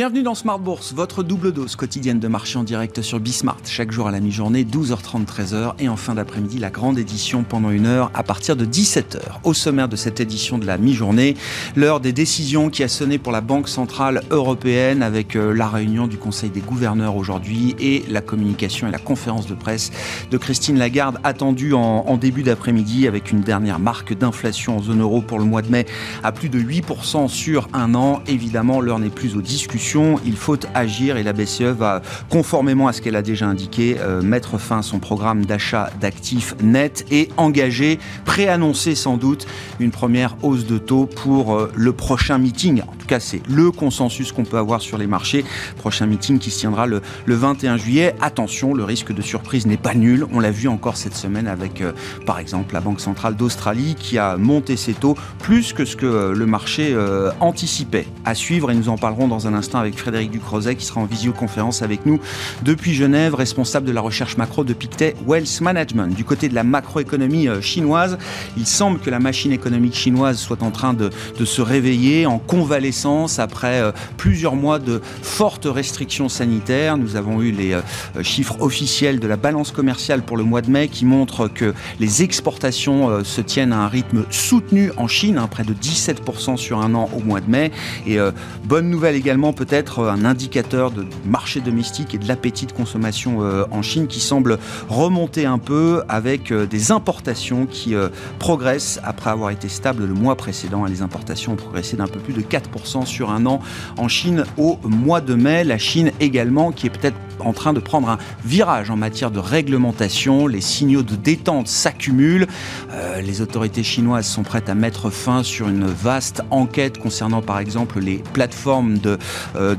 Bienvenue dans Smart Bourse, votre double dose quotidienne de marché en direct sur Bismart. Chaque jour à la mi-journée, 12h30, 13h. Et en fin d'après-midi, la grande édition pendant une heure à partir de 17h. Au sommaire de cette édition de la mi-journée, l'heure des décisions qui a sonné pour la Banque Centrale Européenne avec euh, la réunion du Conseil des gouverneurs aujourd'hui et la communication et la conférence de presse de Christine Lagarde attendue en, en début d'après-midi avec une dernière marque d'inflation en zone euro pour le mois de mai à plus de 8% sur un an. Évidemment, l'heure n'est plus aux discussions il faut agir et la BCE va, conformément à ce qu'elle a déjà indiqué, euh, mettre fin à son programme d'achat d'actifs nets et engager, préannoncer sans doute une première hausse de taux pour euh, le prochain meeting. En tout cas, c'est le consensus qu'on peut avoir sur les marchés. Prochain meeting qui se tiendra le, 21 juillet. Attention, le risque de surprise n'est pas nul. On l'a vu encore cette semaine avec, euh, par exemple, la Banque centrale d'Australie qui a monté ses taux plus que ce que le marché anticipait. À suivre et nous en parlerons dans un instant avec Frédéric Ducrozet qui sera en visioconférence avec nous depuis Genève, responsable de la recherche macro de Pictet Wealth Management. Du côté de la macroéconomie euh, chinoise, il semble que la machine économique chinoise soit en train de, se réveiller en convalescence après euh, plusieurs mois de fortes restrictions sanitaires. Nous avons eu les euh, chiffres officiels de la balance commerciale pour le mois de mai qui montrent que les exportations se tiennent à un rythme soutenu en Chine, hein, près de 17% sur un an au mois de mai. Et bonne nouvelle également peut-être un indicateur de marché domestique et de l'appétit de consommation euh, en Chine qui semble remonter un peu avec euh, des importations qui euh, progressent après avoir été stables le mois précédent. Les importations ont progressé d'un peu plus de 4% sur un an en Chine au mois de mai. La Chine également qui est peut-être en train de prendre un virage en matière de réglementation. Les signaux de détente s'accumulent. les autorités chinoises sont prêtes à mettre fin sur une vaste enquête concernant par exemple les plateformes de euh,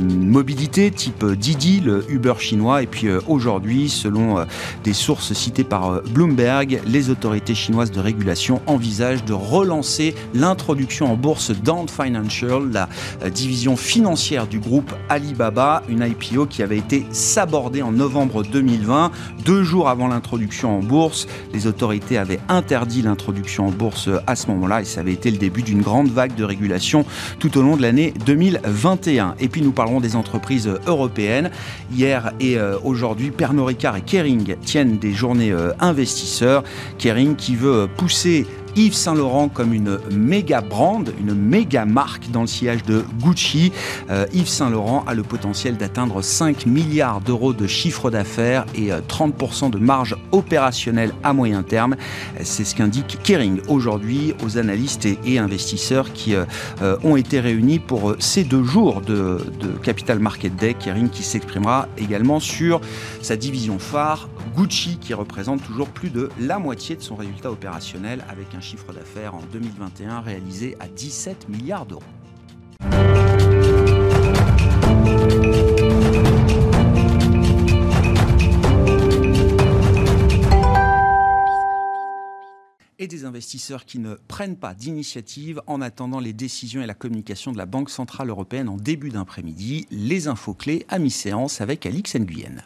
mobilité type Didi, le Uber chinois. Et puis euh, aujourd'hui, selon euh, des sources citées par Bloomberg, les autorités chinoises de régulation envisagent de relancer l'introduction en bourse d'Ant Financial, la division financière du groupe Alibaba, une IPO qui avait été sabordée en novembre 2020. Deux jours avant l'introduction en bourse, les autorités avaient interdit l'introduction en bourse à ce moment-là et ça avait été le début d'une grande vague de régulation tout au long de l'année 2021. Et puis nous parlerons des entreprises européennes. Hier et euh, aujourd'hui, Pernod Ricard et Kering tiennent des journées euh, investisseurs. Kering qui veut pousser Yves Saint Laurent comme une méga brand, une méga marque dans le sillage de Gucci. Euh, Yves Saint Laurent a le potentiel d'atteindre 5 milliards d'euros de chiffre d'affaires et 30% euh, de marge opérationnelle à moyen terme. C'est ce qu'indique Kering aujourd'hui aux analystes et, investisseurs qui euh, ont été réunis pour ces deux jours de, de Capital Market Day. Kering qui s'exprimera également sur sa division phare Gucci qui représente toujours plus de la moitié de son résultat opérationnel avec un chiffre d'affaires en 2021 réalisé à 17 milliards d'euros. et des investisseurs qui ne prennent pas d'initiative en attendant les décisions et la communication de la Banque Centrale Européenne en début d'après-midi. Les infos clés à mi-séance avec Alix Nguyen.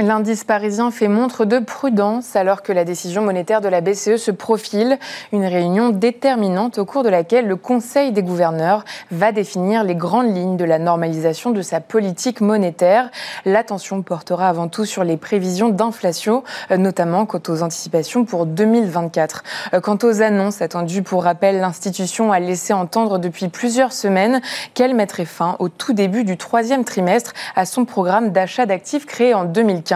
L'indice parisien fait montre de prudence alors que la décision monétaire de la BCE se profile. Une réunion déterminante au cours de laquelle le Conseil des gouverneurs va définir les grandes lignes de la normalisation de sa politique monétaire. L'attention portera avant tout sur les prévisions d'inflation, notamment quant aux anticipations pour 2024. Quant aux annonces attendues, pour rappel, l'institution a laissé entendre depuis plusieurs semaines qu'elle mettrait fin au tout début du troisième trimestre à son programme d'achat d'actifs créé en 2015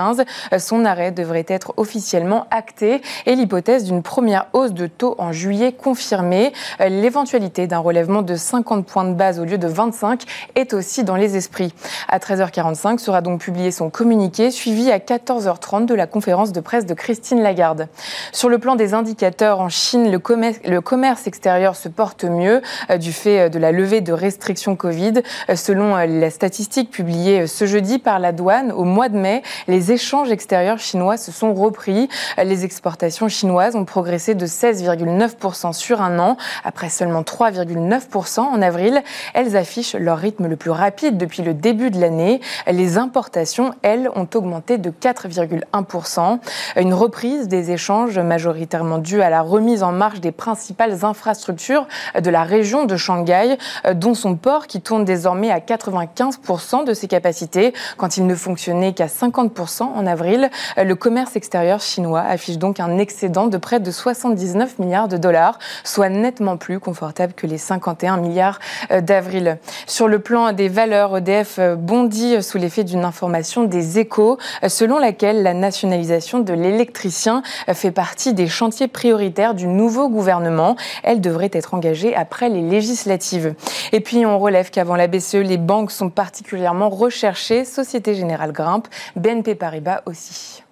son arrêt devrait être officiellement acté et l'hypothèse d'une première hausse de taux en juillet confirmée. L'éventualité d'un relèvement de 50 points de base au lieu de 25 est aussi dans les esprits. À 13h45 sera donc publié son communiqué suivi à 14h30 de la conférence de presse de Christine Lagarde. Sur le plan des indicateurs en Chine, le commerce, le commerce extérieur se porte mieux euh, du fait euh, de la levée de restrictions Covid. Euh, selon la statistique publiée ce jeudi par la douane, au mois de mai, les les échanges extérieurs chinois se sont repris. Les exportations chinoises ont progressé de 16,9% sur un an, après seulement 3,9% en avril. Elles affichent leur rythme le plus rapide depuis le début de l'année. Les importations, elles, ont augmenté de 4,1%. Une reprise des échanges majoritairement due à la remise en marche des principales infrastructures de la région de Shanghai, dont son port qui tourne désormais à 95% de ses capacités, quand il ne fonctionnait qu'à 50% en avril. Le commerce extérieur chinois affiche donc un excédent de près de 79 milliards de dollars, soit nettement plus confortable que les 51 milliards euh, d'avril. Sur le plan des valeurs, EDF bondit sous l'effet d'une information des échos, selon laquelle la nationalisation de l'électricien fait partie des chantiers prioritaires du nouveau gouvernement. Elle devrait être engagée après les législatives. Et puis on relève qu'avant la BCE, les banques sont particulièrement recherchées. Société Générale grimpe, BNP Paribas aussi.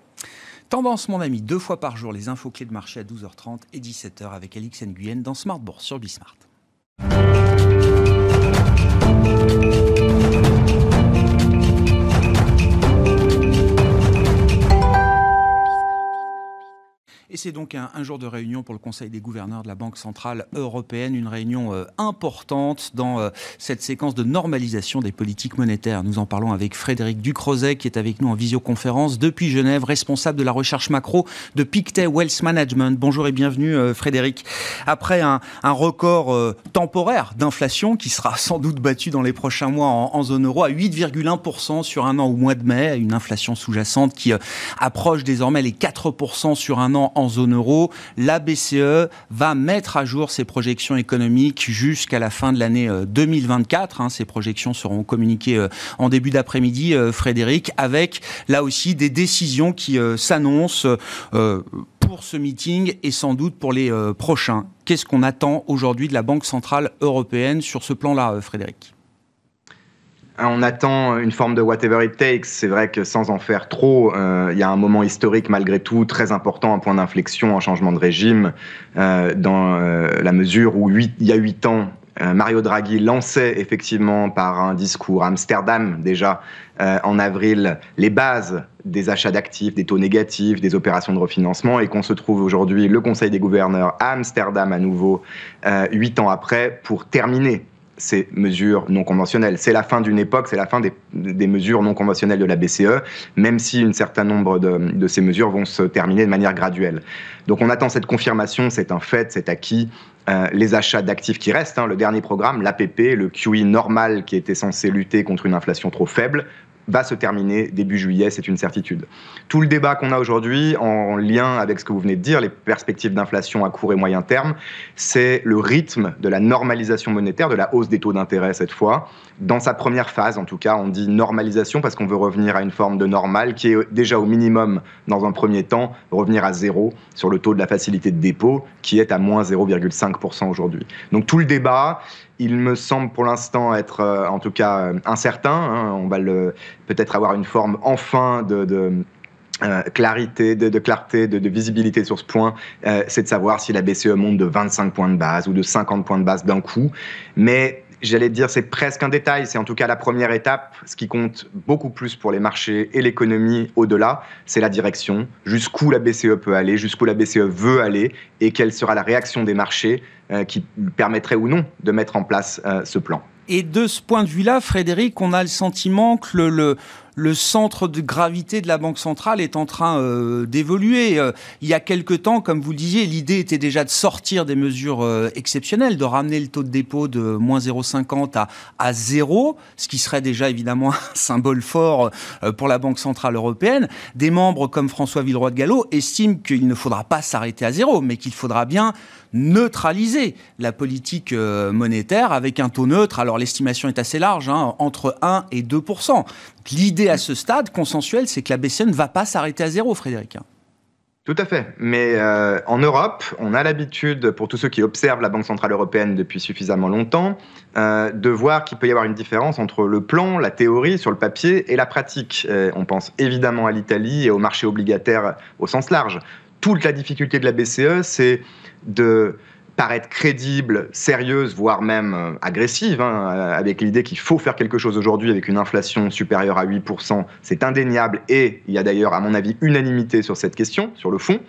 Tendance, mon ami, deux fois par jour, les infos clés de marché à 12h30 et 17h avec Alix Nguyen dans Smart Bourse sur Bismart. Et c'est donc un, jour de réunion pour le Conseil des gouverneurs de la Banque Centrale Européenne, une réunion euh, importante dans euh, cette séquence de normalisation des politiques monétaires. Nous en parlons avec Frédéric Ducrozet, qui est avec nous en visioconférence depuis Genève, responsable de la recherche macro de Pictet Wealth Management. Bonjour et bienvenue euh, Frédéric. Après un, record temporaire d'inflation qui sera sans doute battu dans les prochains mois en, en zone euro à 8,1% sur un an au mois de mai, une inflation sous-jacente qui approche désormais les 4% sur un an zone euro. La BCE va mettre à jour ses projections économiques jusqu'à la fin de l'année 2024. Euh, hein. Ces projections seront communiquées euh, en début d'après-midi, euh, Frédéric, avec là aussi des décisions qui s'annoncent pour ce meeting et sans doute pour les prochains. Qu'est-ce qu'on attend aujourd'hui de la Banque Centrale Européenne sur ce plan-là, Frédéric? On attend une forme de whatever it takes. C'est vrai que sans en faire trop, euh, il y a un moment historique malgré tout très important, un point d'inflexion, un changement de régime, euh, dans euh, la mesure où il y a huit ans, Mario Draghi lançait effectivement par un discours à Amsterdam déjà en avril les bases des achats d'actifs, des taux négatifs, des opérations de refinancement et qu'on se trouve aujourd'hui le Conseil des gouverneurs à Amsterdam à nouveau huit ans après pour terminer ces mesures non conventionnelles. C'est la fin d'une époque, c'est la fin des, mesures non conventionnelles de la BCE, même si un certain nombre de, ces mesures vont se terminer de manière graduelle. Donc on attend cette confirmation, c'est un fait, c'est acquis. Euh, les achats d'actifs qui restent, hein, le dernier programme, l'APP, le QE normal qui était censé lutter contre une inflation trop faible, va se terminer début juillet, c'est une certitude. Tout le débat qu'on a aujourd'hui, en lien avec ce que vous venez de dire, les perspectives d'inflation à court et moyen terme, c'est le rythme de la normalisation monétaire, de la hausse des taux d'intérêt cette fois. Dans sa première phase, en tout cas, on dit normalisation parce qu'on veut revenir à une forme de normale qui est déjà au minimum, dans un premier temps, revenir à zéro sur le taux de la facilité de dépôt, qui est à moins 0,5% aujourd'hui. Donc tout le débat, il me semble pour l'instant être euh, en tout cas euh, incertain. Hein. On va peut-être avoir une forme enfin de, euh, clarité, de, clarté, de, visibilité sur ce point, c'est de savoir si la BCE monte de 25 points de base ou de 50 points de base d'un coup. Mais j'allais dire, c'est presque un détail, c'est en tout cas la première étape. Ce qui compte beaucoup plus pour les marchés et l'économie au-delà, c'est la direction, jusqu'où la BCE peut aller, jusqu'où la BCE veut aller, et quelle sera la réaction des marchés euh, qui permettrait ou non de mettre en place euh, ce plan. Et de ce point de vue-là, Frédéric, on a le sentiment que le, le, centre de gravité de la Banque centrale est en train euh, d'évoluer. Euh, il y a quelque temps, comme vous le disiez, l'idée était déjà de sortir des mesures euh, exceptionnelles, de ramener le taux de dépôt de moins 0,50 à, à 0, ce qui serait déjà évidemment un symbole fort pour la Banque centrale européenne. Des membres comme François Villeroy de Gallo estiment qu'il ne faudra pas s'arrêter à zéro, mais qu'il faudra bien neutraliser la politique monétaire avec un taux neutre. Alors l'estimation est assez large, hein, entre 1 et 2 L'idée à ce stade consensuel, c'est que la BCE ne va pas s'arrêter à zéro, Frédéric. Tout à fait. Mais euh, en Europe, on a l'habitude, pour tous ceux qui observent la Banque Centrale Européenne depuis suffisamment longtemps, euh, de voir qu'il peut y avoir une différence entre le plan, la théorie sur le papier et la pratique. Euh, on pense évidemment à l'Italie et au marché obligataire au sens large. Toute la difficulté de la BCE, c'est de paraître crédible, sérieuse, voire même euh, agressive, hein, avec l'idée qu'il faut faire quelque chose aujourd'hui avec une inflation supérieure à 8%. C'est indéniable et il y a d'ailleurs, à mon avis, unanimité sur cette question, sur le fond.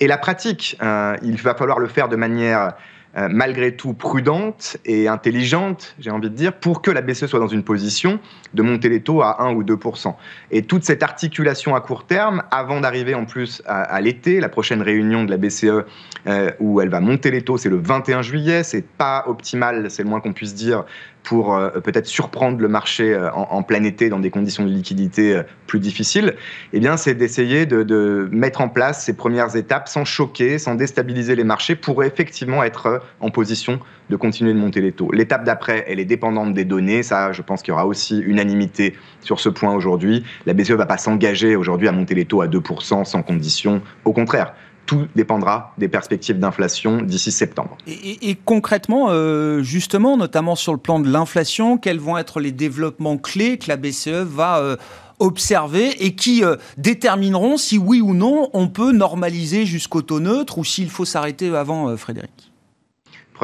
Et la pratique, euh, il va falloir le faire de manière euh, malgré tout prudente et intelligente, j'ai envie de dire, pour que la BCE soit dans une position de monter les taux à 1 ou 2% Et toute cette articulation à court terme, avant d'arriver en plus à, l'été, la prochaine réunion de la BCE euh, où elle va monter les taux, c'est le 21 juillet, c'est pas optimal, c'est le moins qu'on puisse dire, pour euh, peut-être surprendre le marché en, plein été dans des conditions de liquidité plus difficiles, eh bien, c'est d'essayer de, mettre en place ces premières étapes sans choquer, sans déstabiliser les marchés pour effectivement être en position de continuer de monter les taux. L'étape d'après, elle est dépendante des données. Ça, je pense qu'il y aura aussi unanimité sur ce point aujourd'hui. La BCE ne va pas s'engager aujourd'hui à monter les taux à 2% sans condition. Au contraire, tout dépendra des perspectives d'inflation d'ici septembre. Et, concrètement, euh, justement, notamment sur le plan de l'inflation, quels vont être les développements clés que la BCE va euh, observer et qui euh, détermineront si oui ou non on peut normaliser jusqu'au taux neutre ou s'il faut s'arrêter avant, Frédéric?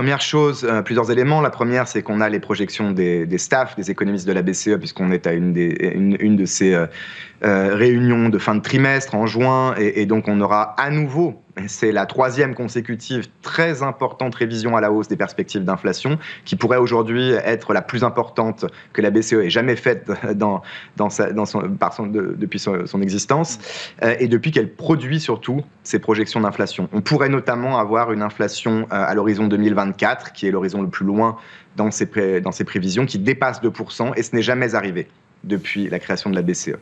Première chose, plusieurs éléments. La première, c'est qu'on a les projections des, des, staffs, des économistes de la BCE, puisqu'on est à une, de ces euh, réunion de fin de trimestre en juin, et, donc on aura à nouveau, c'est la troisième consécutive, très importante révision à la hausse des perspectives d'inflation, qui pourrait aujourd'hui être la plus importante que la BCE ait jamais faite par son, depuis son, existence, euh, et depuis qu'elle produit surtout ses projections d'inflation. On pourrait notamment avoir une inflation euh, à l'horizon 2024, qui est l'horizon le plus loin dans ses, dans ses prévisions, qui dépasse 2%, et ce n'est jamais arrivé depuis la création de la BCE.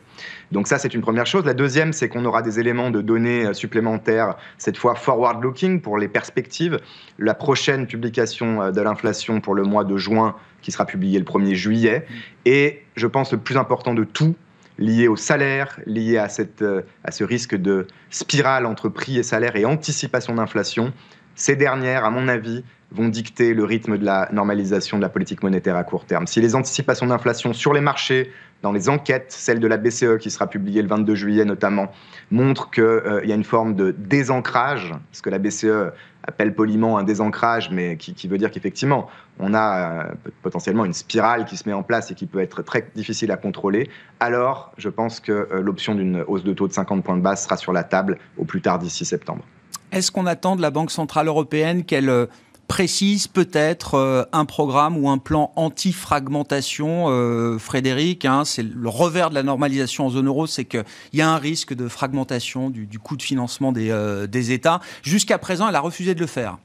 Donc ça, c'est une première chose. La deuxième, c'est qu'on aura des éléments de données euh, supplémentaires, cette fois forward-looking pour les perspectives. La prochaine publication euh, de l'inflation pour le mois de juin, qui sera publiée le 1er juillet. Et je pense le plus important de tout, lié au salaire, lié à, cette, euh, à ce risque de spirale entre prix et salaire et anticipation d'inflation, ces dernières, à mon avis, vont dicter le rythme de la normalisation de la politique monétaire à court terme. Si les anticipations d'inflation sur les marchés, dans les enquêtes, celle de la BCE qui sera publiée le 22 juillet notamment, montrent qu'il euh, y a une forme de désancrage, ce que la BCE appelle poliment un désancrage, mais qui, veut dire qu'effectivement, on a euh, potentiellement une spirale qui se met en place et qui peut être très difficile à contrôler, alors je pense que euh, l'option d'une hausse de taux de 50 points de base sera sur la table au plus tard d'ici septembre. Est-ce qu'on attend de la Banque Centrale Européenne qu'elle précise peut-être euh, un programme ou un plan anti-fragmentation, euh, Frédéric. Hein, c'est le revers de la normalisation en zone euro, c'est qu'il y a un risque de fragmentation du, coût de financement euh, des États. Jusqu'à présent, elle a refusé de le faire.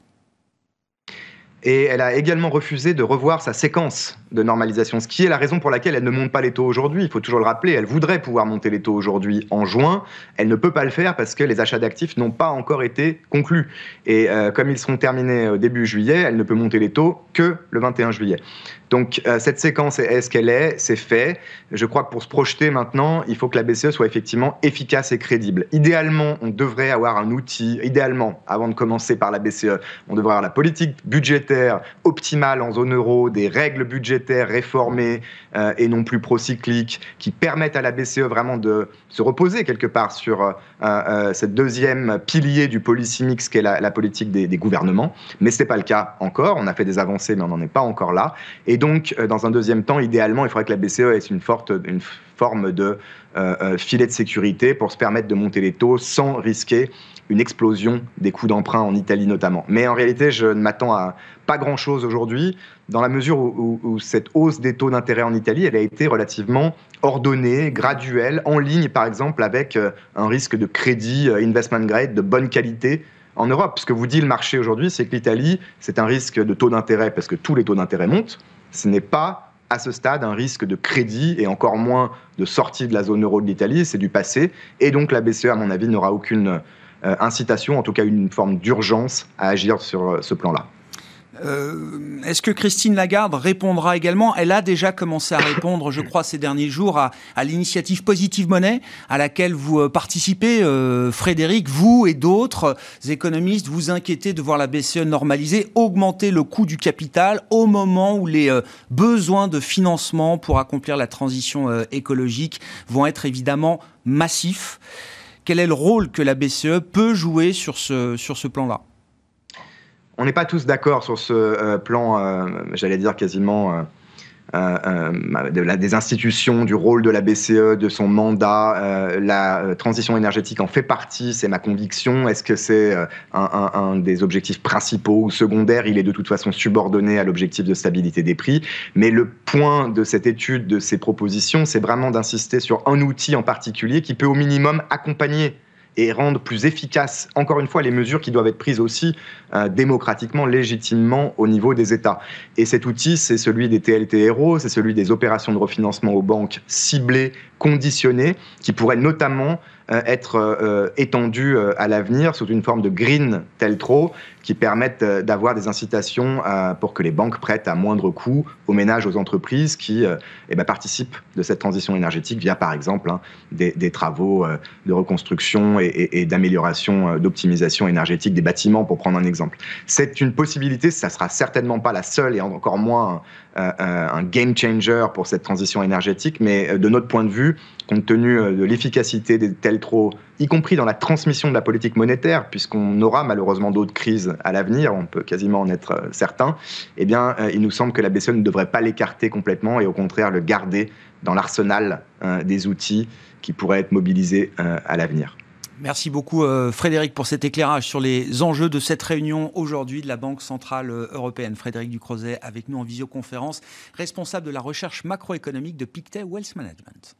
Et elle a également refusé de revoir sa séquence de normalisation, ce qui est la raison pour laquelle elle ne monte pas les taux aujourd'hui. Il faut toujours le rappeler, elle voudrait pouvoir monter les taux aujourd'hui en juin. Elle ne peut pas le faire parce que les achats d'actifs n'ont pas encore été conclus. Et euh, comme ils seront terminés au début juillet, elle ne peut monter les taux que le 21 juillet. Donc euh, cette séquence est ce qu'elle est, c'est fait. Je crois que pour se projeter maintenant, il faut que la BCE soit effectivement efficace et crédible. Idéalement, on devrait avoir un outil, idéalement, avant de commencer par la BCE, on devrait avoir la politique budgétaire optimale en zone euro, des règles budgétaires réformées euh, et non plus procycliques, qui permettent à la BCE vraiment de se reposer quelque part sur euh, cette deuxième pilier du policy mix qu'est la, la politique des, gouvernements. Mais ce n'est pas le cas encore. On a fait des avancées, mais on n'en est pas encore là. Et donc, euh, dans un deuxième temps, idéalement, il faudrait que la BCE ait une, forte, forme de euh, euh, filet de sécurité pour se permettre de monter les taux sans risquer une explosion des coûts d'emprunt en Italie notamment. Mais en réalité, je ne m'attends à pas grand-chose aujourd'hui, dans la mesure où, cette hausse des taux d'intérêt en Italie, elle a été relativement ordonnée, graduelle, en ligne par exemple avec un risque de crédit investment grade de bonne qualité en Europe. Ce que vous dit le marché aujourd'hui, c'est que l'Italie, c'est un risque de taux d'intérêt parce que tous les taux d'intérêt montent ce n'est pas à ce stade un risque de crédit et encore moins de sortie de la zone euro de l'Italie, c'est du passé. Et donc la BCE, à mon avis, n'aura aucune euh, incitation, en tout cas une forme d'urgence à agir sur euh, ce plan-là. Euh, est-ce que Christine Lagarde répondra également? Elle a déjà commencé à répondre, je crois, ces derniers jours à, l'initiative Positive Monnaie, à laquelle vous euh, participez, euh, Frédéric. Vous et d'autres économistes vous inquiétez de voir la BCE normaliser, augmenter le coût du capital au moment où les besoins de financement pour accomplir la transition écologique vont être évidemment massifs. Quel est le rôle que la BCE peut jouer sur ce, sur ce plan-là? On n'est pas tous d'accord sur ce plan, j'allais dire quasiment euh, euh, des institutions, du rôle de la BCE, de son mandat. Euh, la transition énergétique en fait partie, c'est ma conviction. Est-ce que c'est un, des objectifs principaux ou secondaires? Il est de toute façon subordonné à l'objectif de stabilité des prix. Mais le point de cette étude, de ces propositions, c'est vraiment d'insister sur un outil en particulier qui peut au minimum accompagner et rendre plus efficaces, encore une fois, les mesures qui doivent être prises aussi euh, démocratiquement, légitimement au niveau des États. Et cet outil, c'est celui des TLTRO, c'est celui des opérations de refinancement aux banques ciblées, conditionnées, qui pourraient notamment euh, être euh, étendues à l'avenir sous une forme de green teltro qui permettent d'avoir des incitations pour que les banques prêtent à moindre coût aux ménages, aux entreprises qui eh ben, participent de cette transition énergétique via, par exemple, hein, des, travaux de reconstruction et, d'amélioration, d'optimisation énergétique des bâtiments, pour prendre un exemple. C'est une possibilité, ça sera certainement pas la seule et encore moins euh, euh, un game changer pour cette transition énergétique, mais euh, de notre point de vue, compte tenu de l'efficacité des trop, y compris dans la transmission de la politique monétaire, puisqu'on aura malheureusement d'autres crises à l'avenir, on peut quasiment en être certain, eh bien, il nous semble que la BCE ne devrait pas l'écarter complètement et au contraire le garder dans l'arsenal des outils qui pourraient être mobilisés à l'avenir. Merci beaucoup euh, Frédéric pour cet éclairage sur les enjeux de cette réunion aujourd'hui de la Banque Centrale euh, Européenne. Frédéric Ducrozet avec nous en visioconférence, responsable de la recherche macroéconomique de Pictet Wealth Management.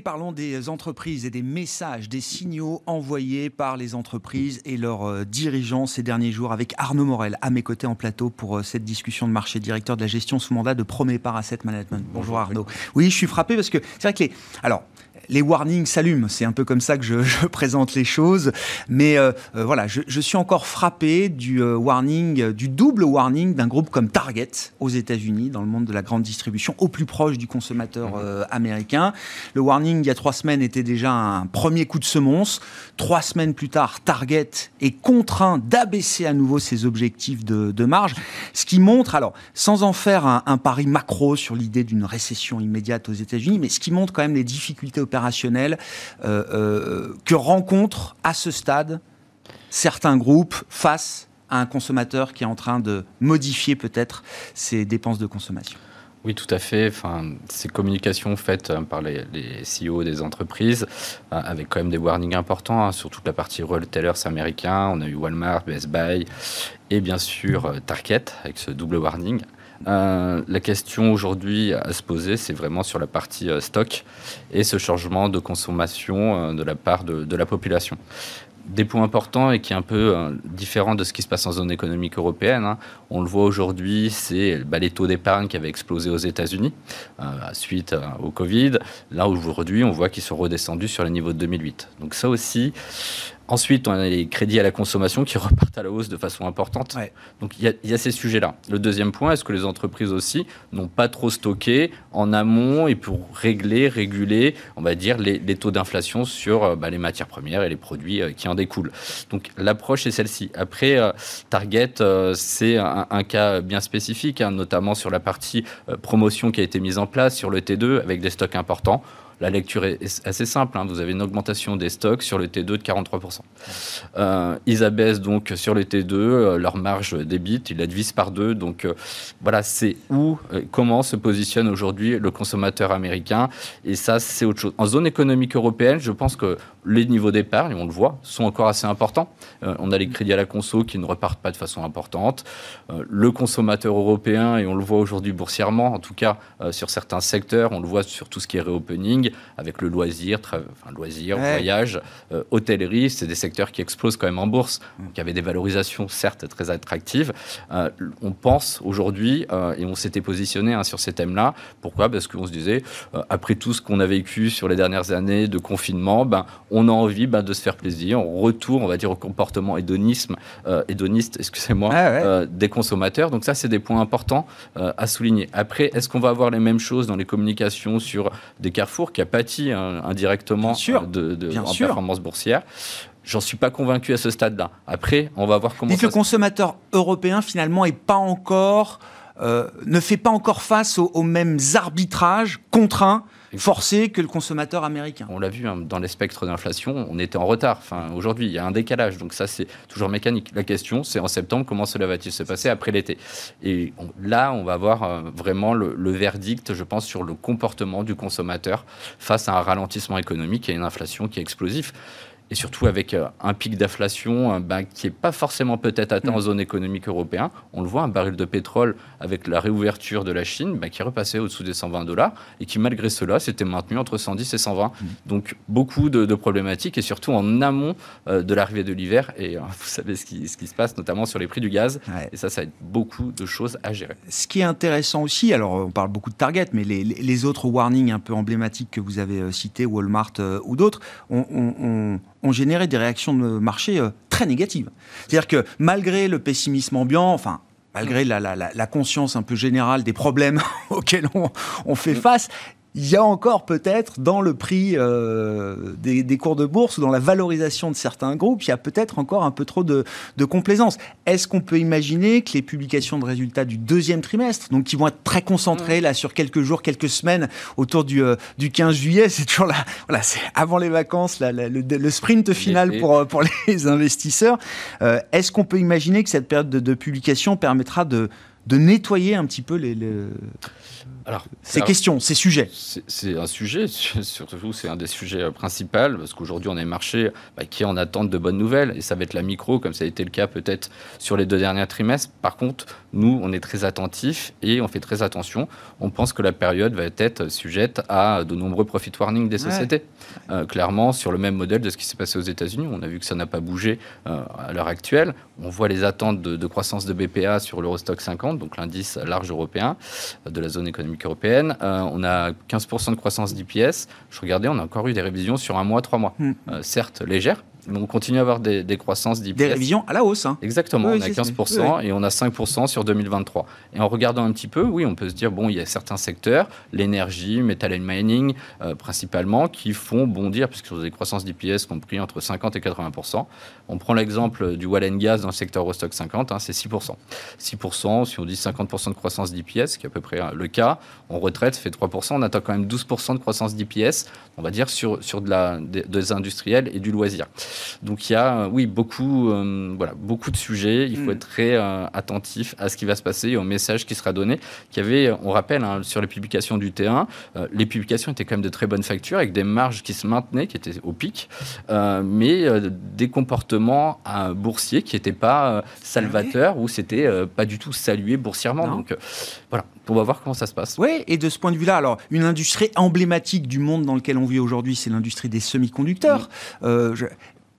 Parlons des entreprises et des messages, des signaux envoyés par les entreprises et leurs euh, dirigeants ces derniers jours avec Arnaud Morel à mes côtés en plateau pour euh, cette discussion de marché, directeur de la gestion sous mandat de Promépar Asset Management. Bonjour Arnaud. Oui, je suis frappé parce que c'est vrai que les... Alors, les warnings s'allument. C'est un peu comme ça que je, je présente les choses. Mais euh, euh, voilà, je, je, suis encore frappé du euh, warning, du double warning d'un groupe comme Target aux États-Unis, dans le monde de la grande distribution, au plus proche du consommateur mhm. américain. Le warning il y a trois semaines était déjà un premier coup de semonce. Trois semaines plus tard, Target est contraint d'abaisser à nouveau ses objectifs de, de, marge, ce qui montre, alors, sans en faire un, un pari macro sur l'idée d'une récession immédiate aux États-Unis, mais ce qui montre quand même les difficultés opérationnelles euh, euh, que rencontrent à ce stade certains groupes face à un consommateur qui est en train de modifier peut-être ses dépenses de consommation. Oui, tout à fait. Enfin, ces communications faites euh, par les, CEO des entreprises, avec quand même des warnings importants hein, sur toute la partie retailers américains. On a eu Walmart, Best Buy et bien sûr Target avec ce double warning. Euh, la question aujourd'hui à se poser, c'est vraiment sur la partie euh, stock et ce changement de consommation euh, de la part de, la population des points importants et qui est un peu différent de ce qui se passe en zone économique européenne. Hein. On le voit aujourd'hui, c'est bah, les taux d'épargne qui avaient explosé aux États-Unis suite au Covid. Là aujourd'hui, on voit qu'ils sont redescendus sur les niveaux de 2008. Donc ça aussi, Ensuite, on a les crédits à la consommation qui repartent à la hausse de façon importante. Donc il y, a ces sujets-là. Le deuxième point, est-ce que les entreprises aussi n'ont pas trop stocké en amont et pour régler, réguler, on va dire, les, taux d'inflation sur euh, bah, les matières premières et les produits euh, qui en découlent? Donc l'approche est celle-ci. Après, euh, Target, c'est un, cas bien spécifique, hein, notamment sur la partie promotion qui a été mise en place sur le T2 avec des stocks importants. La lecture est assez simple. Hein. Vous avez une augmentation des stocks sur le T2 de 43%. Euh, ils abaissent donc sur le T2 euh, leur marge débite, ils la divisent par deux. Donc euh, voilà, c'est où, comment se positionne aujourd'hui le consommateur américain. Et ça, c'est autre chose. En zone économique européenne, je pense que les niveaux d'épargne, on le voit, sont encore assez importants. on a les crédits à la conso qui ne repartent pas de façon importante. le consommateur européen, et on le voit aujourd'hui boursièrement, en tout cas sur certains secteurs, on le voit sur tout ce qui est reopening, avec le loisir, enfin, loisir, voyage, euh, hôtellerie, c'est des secteurs qui explosent quand même en bourse, mm. qui avaient des valorisations certes très attractives. Euh, on pense aujourd'hui, euh, et on s'était positionné hein, sur ces thèmes-là, pourquoi? Parce qu'on se disait, après tout ce qu'on a vécu sur les dernières années de confinement, ben, on a envie ben, de se faire plaisir, on retourne, on va dire, au comportement hédonisme, hédoniste, excusez-moi, ah des consommateurs. Donc ça, c'est des points importants à souligner. Après, est-ce qu'on va avoir les mêmes choses dans les communications sur des carrefours qui a pâti hein, indirectement euh, de, de en performance boursière. J'en suis pas convaincu à ce stade-là. Après, on va voir comment. Dites le consommateur européen finalement est pas encore ne fait pas encore face aux mêmes arbitrages contraints forcé que le consommateur américain. On l'a vu hein, dans les spectres d'inflation, on était en retard. Aujourd'hui, il y a un décalage, donc ça c'est toujours mécanique. La question, c'est en septembre, comment cela va-t-il se passer après l'été? Et là, on va avoir euh, vraiment le, le, verdict, je pense, sur le comportement du consommateur face à un ralentissement économique et une inflation qui est explosif et surtout avec euh, un pic d'inflation euh, ben, qui n'est pas forcément peut-être atteint en mm. zone économique européenne. On le voit, un baril de pétrole avec la réouverture de la Chine ben, qui repassé au-dessous des 120 dollars et qui malgré cela s'était maintenu entre 110 et 120. Mm. Donc beaucoup de, problématiques et surtout en amont euh, de l'arrivée de l'hiver. Et vous savez ce qui, ce qui, se passe notamment sur les prix du gaz. Et ça, ça être beaucoup de choses à gérer. Ce qui est intéressant aussi, alors on parle beaucoup de Target, mais les, les autres warnings un peu emblématiques que vous avez cités, Walmart ou d'autres, on, on ont généré des réactions de marché euh, très négatives. C'est-à-dire que malgré le pessimisme ambiant, enfin, malgré la, la, conscience un peu générale des problèmes auxquels on, on fait face, il y a encore peut-être dans le prix euh, des, des, cours de bourse ou dans la valorisation de certains groupes, il y a peut-être encore un peu trop de, de complaisance. Est-ce qu'on peut imaginer que les publications de résultats du deuxième trimestre, donc qui vont être très concentrées là sur quelques jours, quelques semaines, autour du, euh, du 15 juillet, c'est toujours là, voilà, c'est avant les vacances, là, le, le, sprint final pour, euh, pour les investisseurs. Euh, Est-ce qu'on peut imaginer que cette période de, de publication permettra de, de nettoyer un petit peu les, les alors, ces questions, ces sujets C'est un sujet, surtout c'est un des sujets euh, principaux, parce qu'aujourd'hui on est marché bah, qui est en attente de bonnes nouvelles, et ça va être la micro, comme ça a été le cas peut-être sur les deux derniers trimestres. Par contre, nous, on est très attentifs et on fait très attention. On pense que la période va être sujette à de nombreux profit warnings des sociétés. Euh, clairement, sur le même modèle de ce qui s'est passé aux États-Unis, on a vu que ça n'a pas bougé euh, à l'heure actuelle. On voit les attentes de, de croissance de BPA sur l'Eurostock 50, donc l'indice large européen de la zone économique européenne. Euh, on a 15% de croissance d'IPS. Je regardais, on a encore eu des révisions sur un mois, trois mois. Hmm. Euh, certes légères, on continue à avoir des, croissances d'IPS. Des révisions à la hausse. Hein. Exactement, on a 15% et on a 5% sur 2023. Et en regardant un petit peu, oui, on peut se dire, bon, il y a certains secteurs, l'énergie, metal and mining euh, principalement, qui font bondir, puisqu'ils ont des croissances d'IPS compris entre 50 et 80%. On prend l'exemple du Wallen Gas dans le secteur Rostock 50, hein, c'est 6%. 6%, si on dit 50% de croissance d'IPS, qui est à peu près le cas, on retraite, ça fait 3%, on attend quand même 12% de croissance d'IPS, on va dire, sur, sur de la, des industriels et du loisir. Donc il y a, oui, beaucoup, euh, voilà, beaucoup de sujets. Il faut mm. être très euh, attentif à ce qui va se passer et au message qui sera donné. Avait, on rappelle, hein, sur les publications du T1, euh, les publications étaient quand même de très bonne facture avec des marges qui se maintenaient, qui étaient au pic, mais des comportements boursiers qui n'étaient pas salvateurs ou c'était pas du tout salué boursièrement. Donc voilà, on va voir comment ça se passe. Oui, et de ce point de vue-là, alors une industrie emblématique du monde dans lequel on vit aujourd'hui, c'est l'industrie des semi-conducteurs.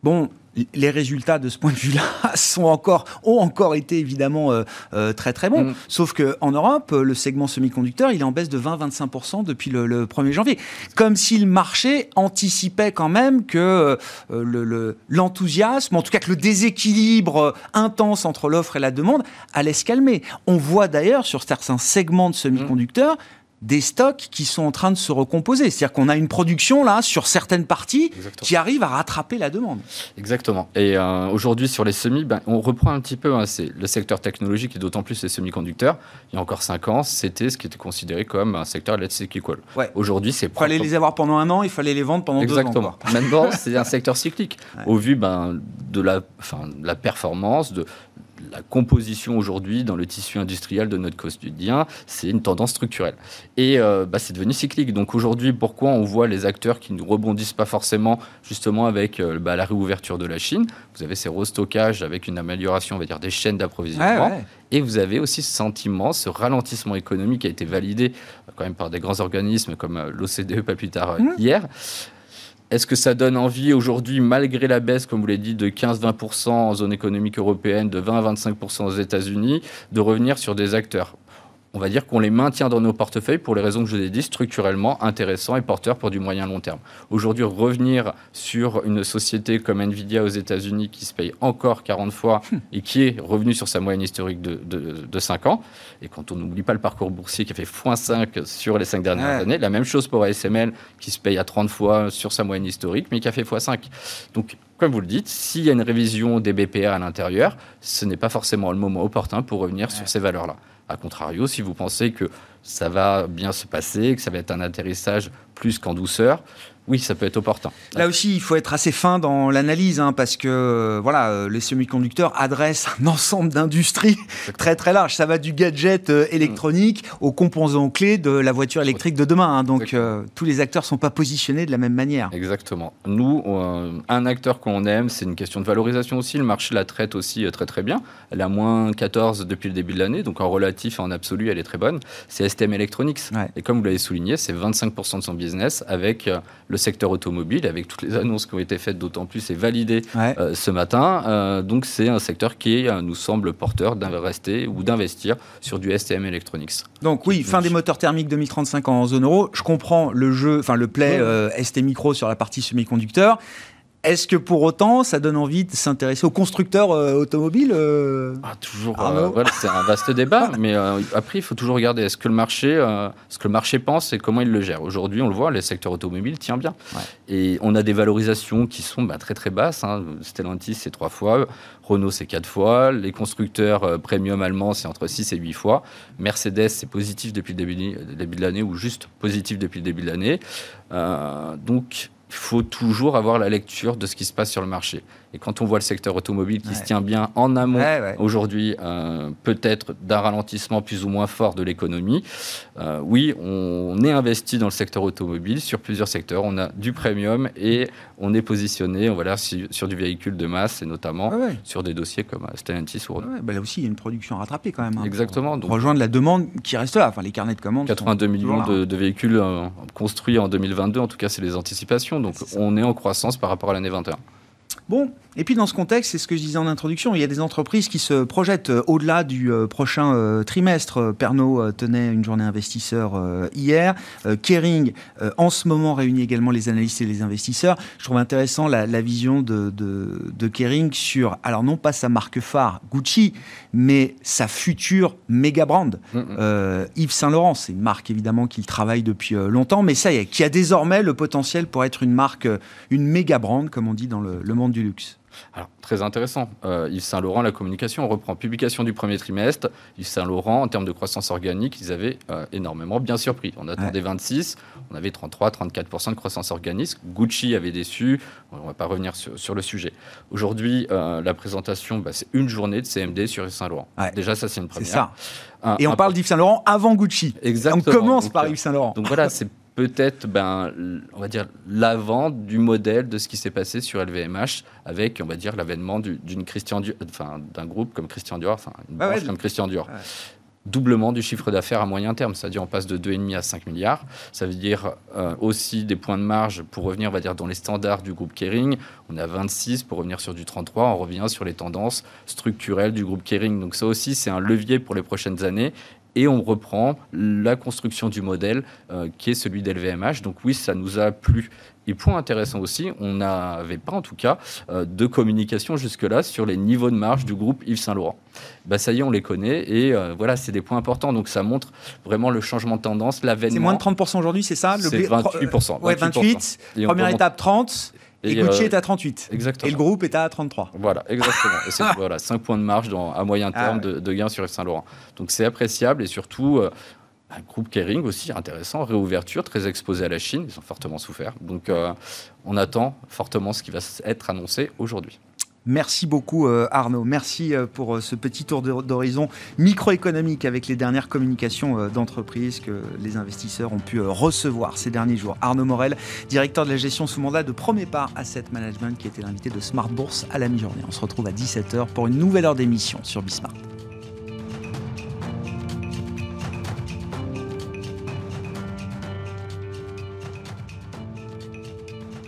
Bon, les résultats de ce point de vue-là sont encore, ont encore été évidemment euh, euh, très très bons. Mm. Sauf qu'en Europe, le segment semi-conducteur, il est en baisse de 20-25% depuis le, 1er janvier. Comme si le marché anticipait quand même que euh, l'enthousiasme, en tout cas que le déséquilibre intense entre l'offre et la demande allait se calmer. On voit d'ailleurs sur certains segments de semi-conducteurs, des stocks qui sont en train de se recomposer. C'est-à-dire qu'on a une production là sur certaines parties qui arrive à rattraper la demande. Exactement. Et euh, aujourd'hui sur les semis, ben, on reprend un petit peu hein, c'est le secteur technologique et d'autant plus les semi-conducteurs. Il y a encore 5 ans, c'était ce qui était considéré comme un secteur let's cyclical. Ouais. Aujourd'hui, c'est il fallait les avoir pendant un an, il fallait les vendre pendant Exactement. deux ans. Exactement. Maintenant, c'est un secteur cyclique. Au vu ben, de la, enfin, de la performance, de la composition aujourd'hui dans le tissu industriel de notre quotidien, c'est une tendance structurelle. Et euh, bah, c'est devenu cyclique. Donc aujourd'hui, pourquoi on voit les acteurs qui ne rebondissent pas forcément justement avec euh, bah, la réouverture de la Chine? Vous avez ces restockages avec une amélioration, on va dire, des chaînes d'approvisionnement. Et vous avez aussi ce sentiment, ce ralentissement économique qui a été validé euh, quand même par des grands organismes comme l'OCDE pas plus tard mmh. hier. Est-ce que ça donne envie aujourd'hui, malgré la baisse, comme vous l'avez dit, de 15-20% en zone économique européenne, de 20-25% aux États-Unis, de revenir sur des acteurs? On va dire qu'on les maintient dans nos portefeuilles pour les raisons que je vous ai dit, structurellement intéressants et porteurs pour du moyen long terme. Aujourd'hui, revenir sur une société comme Nvidia aux États-Unis qui se paye encore 40 fois hmm. et qui est revenu sur sa moyenne historique de, de, 5 ans, et quand on n'oublie pas le parcours boursier qui a fait x5 sur les 5 dernières années, la même chose pour ASML qui se paye à 30 fois sur sa moyenne historique, mais qui a fait x5. Donc, comme vous le dites, s'il y a une révision des BPR à l'intérieur, ce n'est pas forcément le moment opportun pour revenir sur ces valeurs-là. A contrario, si vous pensez que ça va bien se passer, que ça va être un atterrissage plus qu'en douceur, oui, ça peut être opportun. Là aussi, il faut être assez fin dans l'analyse, hein, parce que euh, voilà, euh, les semi-conducteurs adressent un ensemble d'industries très très large. Ça va du gadget euh, électronique aux composants clés de la voiture électrique de demain. Hein. donc tous les acteurs ne sont pas positionnés de la même manière. Exactement. Nous, un acteur qu'on aime, c'est une question de valorisation aussi. Le marché la traite aussi très très bien. Elle a moins 14 depuis le début de l'année, donc en relatif et en absolu, elle est très bonne. C'est STM Electronics. Et comme vous l'avez souligné, c'est 25% de son business avec le secteur automobile, avec toutes les annonces qui ont été faites, d'autant plus et validées euh, ce matin. Euh, donc c'est un secteur qui euh, nous semble porteur d'investir ou d'investir sur du STM Electronics. Donc oui, fin des moteurs thermiques 2035 en zone euro. Je comprends le jeu, enfin le play ST Micro sur la partie semi-conducteur. Est-ce que pour autant, ça donne envie de s'intéresser aux constructeurs automobiles ah, Toujours, voilà, c'est un vaste débat, mais après, il faut toujours regarder est-ce que le marché, ce que le marché pense et comment il le gère. Aujourd'hui, on le voit, le secteur automobile tient bien, et on a des valorisations qui sont bah, très très basses. Hein. Stellantis, c'est trois fois, Renault, c'est quatre fois, les constructeurs premium allemands, c'est entre 6 et 8 fois, Mercedes, c'est positif depuis le début, début de l'année ou juste positif depuis le début de l'année. donc faut toujours avoir la lecture de ce qui se passe sur le marché. Et quand on voit le secteur automobile qui se tient bien en amont aujourd'hui, euh, peut-être d'un ralentissement plus ou moins fort de l'économie, euh, oui, on, est investi dans le secteur automobile sur plusieurs secteurs. On a du premium et on est positionné on va sur, sur, du véhicule de masse et notamment sur des dossiers comme Stellantis ou Renault. Bah là aussi, il y a une production rattrapée quand même. Hein, Exactement. donc, rejoindre la demande qui reste là, enfin les carnets de commandes. 82 millions de, véhicules euh, construits en 2022, en tout cas, c'est les anticipations. Donc on est en croissance par rapport à l'année 21. Bon, et puis dans ce contexte, c'est ce que je disais en introduction, il y a des entreprises qui se projettent euh, au-delà du euh, prochain euh, trimestre. Pernod tenait une journée investisseur hier. Kering, en ce moment, réunit également les analystes et les investisseurs. Je trouve intéressant la, vision de, de, Kering sur, alors non pas sa marque phare, Gucci, mais sa future méga brand. Yves Saint Laurent, c'est une marque évidemment qu'il travaille depuis longtemps, mais ça y est, qui a désormais le potentiel pour être une marque, une méga brand, comme on dit dans le, le monde du luxe. Alors, très intéressant. Euh, Yves Saint-Laurent, la communication, on reprend publication du premier trimestre. Yves Saint-Laurent, en termes de croissance organique, ils avaient euh, énormément bien surpris. On attendait 26, on avait 33-34% de croissance organique. Gucci avait déçu. On ne va pas revenir sur, le sujet. Aujourd'hui, euh, la présentation, bah, c'est une journée de CMD sur Yves Saint-Laurent. Déjà, ça, c'est une première. C'est ça. Et on parle d'Yves Saint-Laurent avant Gucci. Exactement. On commence par Yves Saint-Laurent. Donc voilà, c'est peut-être, ben, on va dire, l'avant du modèle de ce qui s'est passé sur LVMH avec, on va dire, l'avènement d'une Christian enfin, d'un groupe comme Christian Dior, enfin, une branche comme Christian Dior. Doublement du chiffre d'affaires à moyen terme, c'est-à-dire on passe de 2,5 à 5 milliards. Ça veut dire euh, aussi des points de marge pour revenir, on va dire, dans les standards du groupe Kering. On a 26 pour revenir sur du 33. On revient sur les tendances structurelles du groupe Kering. Donc ça aussi, c'est un levier pour les prochaines années et on reprend la construction du modèle euh, qui est celui d'LVMH. Donc oui, ça nous a plu. Et point intéressant aussi, on n'avait pas en tout cas euh, de communication jusque-là sur les niveaux de marge du groupe Yves Saint Laurent. Bah, ça y est, on les connaît et euh, voilà, c'est des points importants. Donc ça montre vraiment le changement de tendance, l'avènement. C'est moins de 30% aujourd'hui, c'est ça? C'est 28%. Ouais, 28. Première étape 30. Et, Gucci euh, est à 38. Exactement. Et le groupe est à 33. Voilà, exactement. et c'est voilà, 5 points de marge dans, à moyen terme ah de, de, gain sur Saint-Laurent. Donc c'est appréciable et surtout, euh, un groupe Kering aussi intéressant, réouverture, très exposé à la Chine, ils ont fortement souffert. Donc euh, on attend fortement ce qui va être annoncé aujourd'hui. Merci beaucoup euh, Arnaud. Merci euh, pour euh, ce petit tour d'horizon microéconomique avec les dernières communications d'entreprise que les investisseurs ont pu recevoir ces derniers jours. Arnaud Morel, directeur de la gestion sous mandat de Premier Part Asset Management, qui était l'invité de Smart Bourse à la mi-journée. On se retrouve à 17h pour une nouvelle heure d'émission sur Bismart.